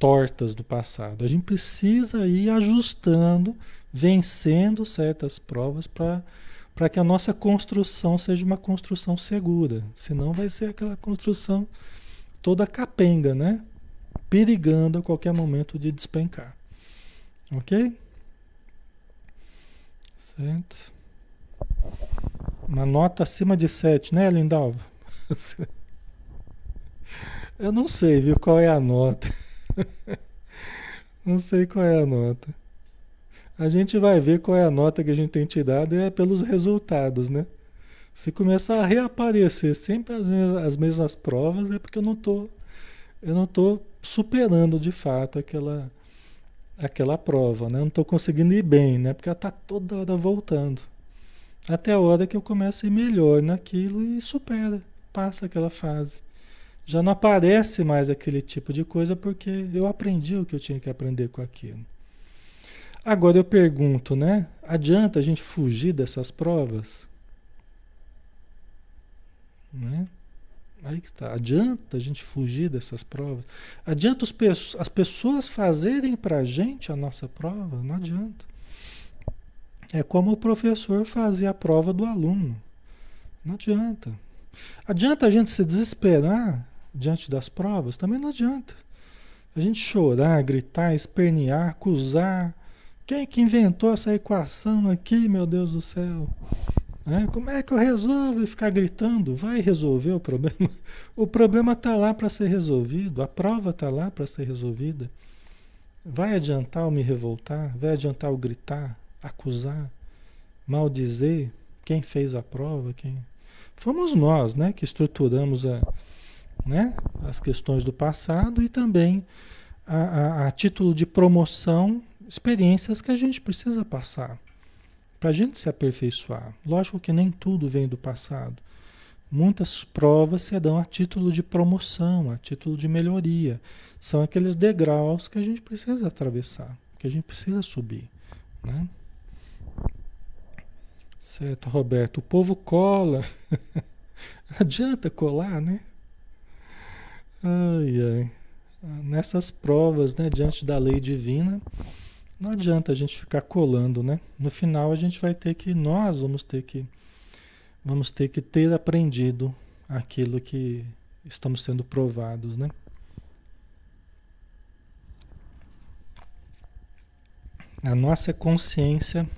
tortas do passado. A gente precisa ir ajustando, vencendo certas provas para que a nossa construção seja uma construção segura. Senão vai ser aquela construção toda capenga, né? Perigando a qualquer momento de despencar. Ok? Certo. Uma nota acima de 7, né, Lindalva? <laughs> Eu não sei, viu, qual é a nota. <laughs> Não sei qual é a nota. A gente vai ver qual é a nota que a gente tem tirado é pelos resultados, né? Se começar a reaparecer sempre as mesmas, as mesmas provas, é porque eu não tô, eu não tô superando de fato aquela, aquela prova, né? Eu não estou conseguindo ir bem, né? Porque ela está toda hora voltando. Até a hora que eu começo a ir melhor naquilo e supera, passa aquela fase. Já não aparece mais aquele tipo de coisa porque eu aprendi o que eu tinha que aprender com aquilo. Agora eu pergunto, né? Adianta a gente fugir dessas provas? Né? Aí que está. Adianta a gente fugir dessas provas? Adianta os, as pessoas fazerem para a gente a nossa prova? Não adianta. É como o professor fazia a prova do aluno. Não adianta. Adianta a gente se desesperar diante das provas? Também não adianta. A gente chorar, gritar, espernear, acusar, quem que inventou essa equação aqui, meu Deus do céu? É, como é que eu resolvo ficar gritando? Vai resolver o problema? O problema está lá para ser resolvido, a prova está lá para ser resolvida. Vai adiantar eu me revoltar? Vai adiantar eu gritar, acusar, maldizer quem fez a prova? Quem... Fomos nós né, que estruturamos a, né, as questões do passado e também a, a, a título de promoção experiências que a gente precisa passar para a gente se aperfeiçoar. Lógico que nem tudo vem do passado. Muitas provas se dão a título de promoção, a título de melhoria. São aqueles degraus que a gente precisa atravessar, que a gente precisa subir. Né? Certo, Roberto. O povo cola. <laughs> Adianta colar, né? Ai, ai. Nessas provas, né, diante da lei divina, não adianta a gente ficar colando, né? No final a gente vai ter que, nós vamos ter que, vamos ter que ter aprendido aquilo que estamos sendo provados, né? A nossa consciência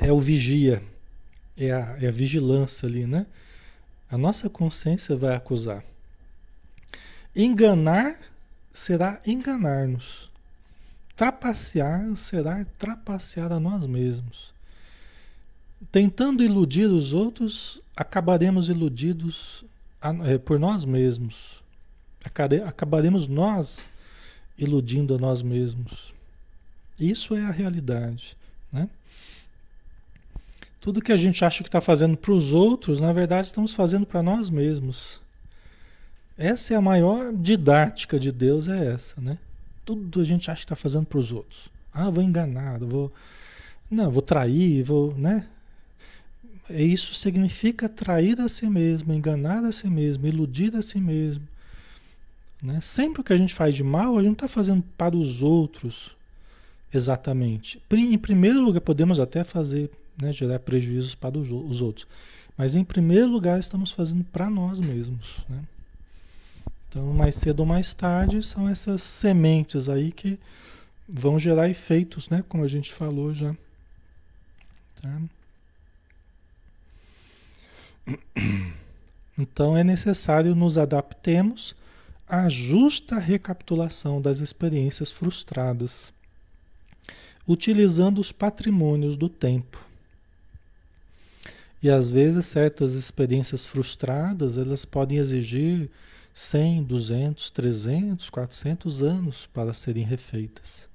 é o vigia, é a, é a vigilância ali, né? A nossa consciência vai acusar. Enganar será enganar-nos. Trapacear será trapacear a nós mesmos. Tentando iludir os outros, acabaremos iludidos é, por nós mesmos. Acabaremos nós iludindo a nós mesmos. Isso é a realidade. Né? Tudo que a gente acha que está fazendo para os outros, na verdade, estamos fazendo para nós mesmos. Essa é a maior didática de Deus, é essa, né? Tudo a gente acha que está fazendo para os outros. Ah, vou enganar, vou. Não, vou trair, vou. né? Isso significa trair a si mesmo, enganar a si mesmo, iludir a si mesmo. Né? Sempre que a gente faz de mal, a gente não está fazendo para os outros, Exatamente. Em primeiro lugar, podemos até fazer, né, gerar prejuízos para os outros. Mas em primeiro lugar, estamos fazendo para nós mesmos. Né? Então, mais cedo ou mais tarde, são essas sementes aí que vão gerar efeitos, né? Como a gente falou já. Tá? <clears throat> Então é necessário nos adaptemos à justa recapitulação das experiências frustradas utilizando os patrimônios do tempo. E às vezes certas experiências frustradas, elas podem exigir 100, 200, 300, 400 anos para serem refeitas.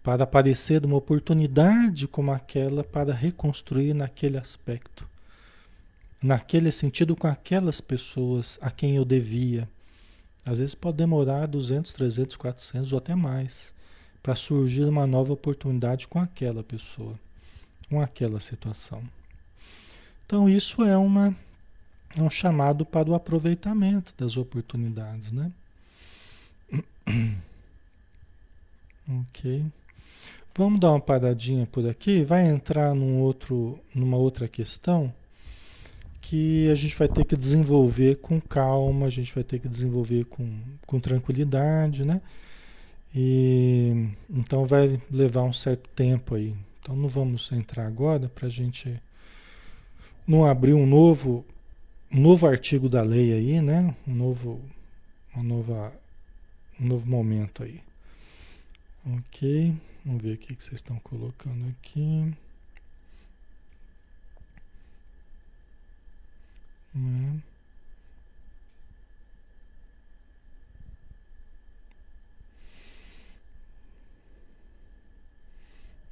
Para aparecer uma oportunidade como aquela para reconstruir naquele aspecto. Naquele sentido com aquelas pessoas a quem eu devia. Às vezes pode demorar 200, 300, 400 ou até mais para surgir uma nova oportunidade com aquela pessoa, com aquela situação. Então isso é uma é um chamado para o aproveitamento das oportunidades, né? <clears throat> ok. Vamos dar uma paradinha por aqui. Vai entrar num outro, numa outra questão que a gente vai ter que desenvolver com calma, a gente vai ter que desenvolver com, com tranquilidade, né? E então vai levar um certo tempo aí. Então não vamos entrar agora para a gente não abrir um novo, um novo artigo da lei aí, né? Um novo, uma nova, um novo momento aí. Ok, vamos ver o que vocês estão colocando aqui. Né?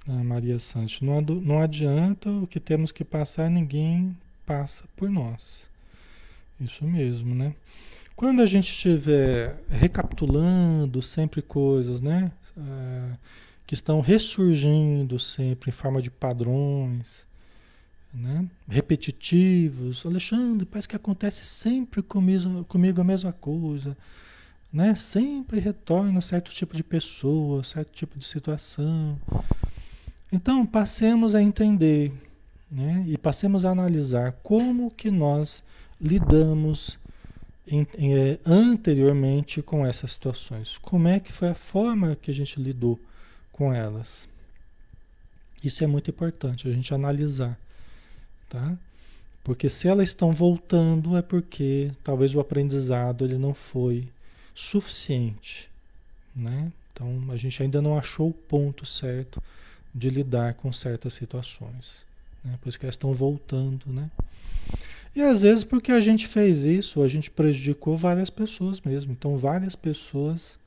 Ah, Maria Santos, não, não adianta o que temos que passar, ninguém passa por nós. Isso mesmo, né? Quando a gente estiver recapitulando sempre coisas, né? Ah, que estão ressurgindo sempre em forma de padrões, né? repetitivos. Alexandre, parece que acontece sempre comigo, comigo a mesma coisa. Né? Sempre retorna certo tipo de pessoa, certo tipo de situação. Então, passemos a entender né? e passemos a analisar como que nós lidamos em, em, é, anteriormente com essas situações. Como é que foi a forma que a gente lidou com elas. Isso é muito importante a gente analisar, tá? Porque se elas estão voltando é porque talvez o aprendizado ele não foi suficiente, né? Então a gente ainda não achou o ponto certo de lidar com certas situações. Né? Por isso que elas estão voltando, né? E às vezes porque a gente fez isso, a gente prejudicou várias pessoas mesmo. Então várias pessoas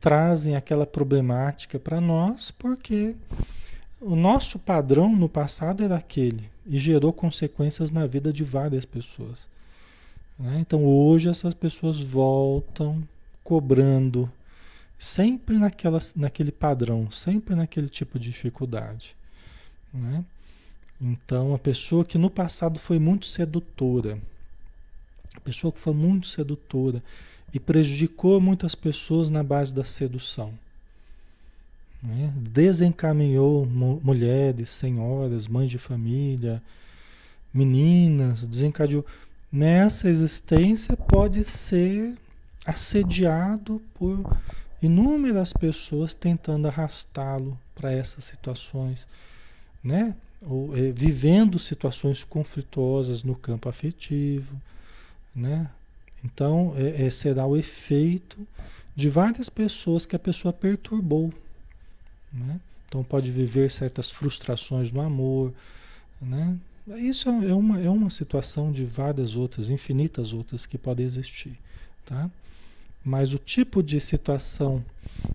trazem aquela problemática para nós porque o nosso padrão no passado era aquele e gerou consequências na vida de várias pessoas. Né? Então hoje essas pessoas voltam cobrando Sempre naquela, naquele padrão, sempre naquele tipo de dificuldade. Né? Então, a pessoa que no passado foi muito sedutora, a pessoa que foi muito sedutora e prejudicou muitas pessoas na base da sedução, né? desencaminhou mulheres, senhoras, mães de família, meninas, desencadeou. Nessa existência pode ser assediado por inúmeras pessoas tentando arrastá-lo para essas situações, né? Ou, é, vivendo situações conflituosas no campo afetivo, né? Então, é, é, será o efeito de várias pessoas que a pessoa perturbou, né? Então, pode viver certas frustrações no amor, né? Isso é uma, é uma situação de várias outras, infinitas outras que podem existir, tá? Mas o tipo de situação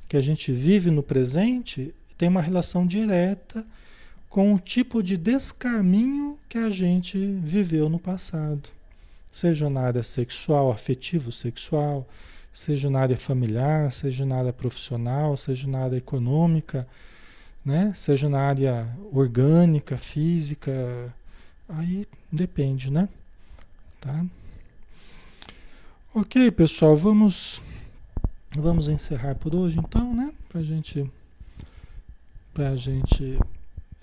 que a gente vive no presente tem uma relação direta com o tipo de descaminho que a gente viveu no passado. Seja na área sexual, afetivo sexual, seja na área familiar, seja na área profissional, seja na área econômica, né? seja na área orgânica, física, aí depende, né? Tá? Ok, pessoal, vamos vamos encerrar por hoje, então, né? Para gente para gente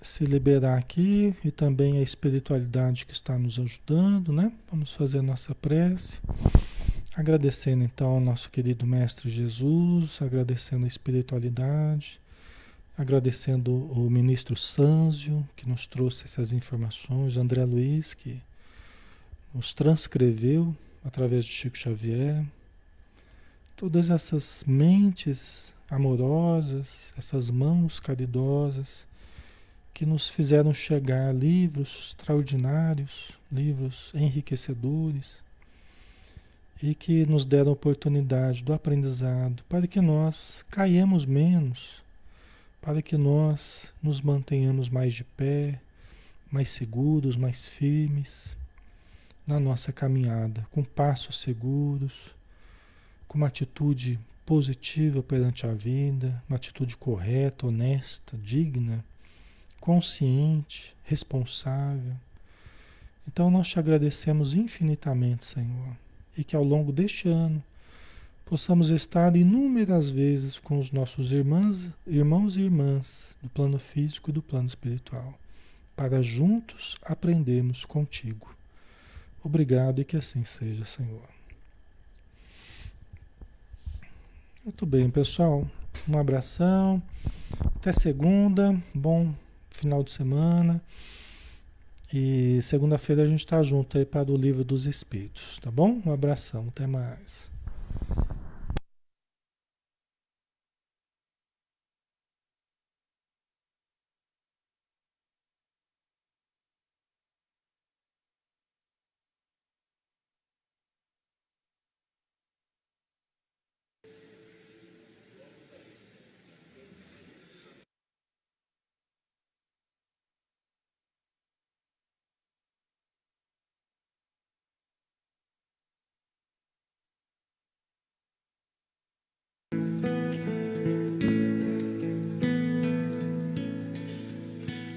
se liberar aqui e também a espiritualidade que está nos ajudando, né? Vamos fazer a nossa prece. Agradecendo então ao nosso querido Mestre Jesus, agradecendo a espiritualidade, agradecendo o ministro Sanzio, que nos trouxe essas informações, André Luiz, que nos transcreveu através de Chico Xavier. Todas essas mentes amorosas, essas mãos caridosas que nos fizeram chegar livros extraordinários, livros enriquecedores e que nos deram oportunidade do aprendizado para que nós caiamos menos, para que nós nos mantenhamos mais de pé, mais seguros, mais firmes na nossa caminhada, com passos seguros, com uma atitude positiva perante a vida, uma atitude correta, honesta, digna, consciente, responsável. Então nós te agradecemos infinitamente, Senhor, e que ao longo deste ano possamos estar inúmeras vezes com os nossos irmãs, irmãos e irmãs do plano físico e do plano espiritual, para juntos aprendermos contigo. Obrigado e que assim seja, Senhor. Muito bem, pessoal. Um abração. Até segunda. Bom final de semana. E segunda-feira a gente está junto aí para o livro dos Espíritos, tá bom? Um abração. Até mais.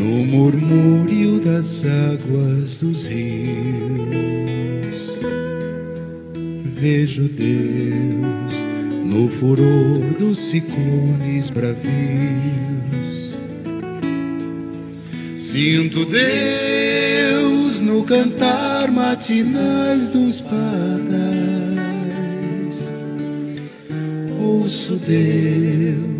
no murmúrio das águas dos rios vejo Deus no furor dos ciclones bravios. Sinto Deus no cantar matinais dos padais. Ouço Deus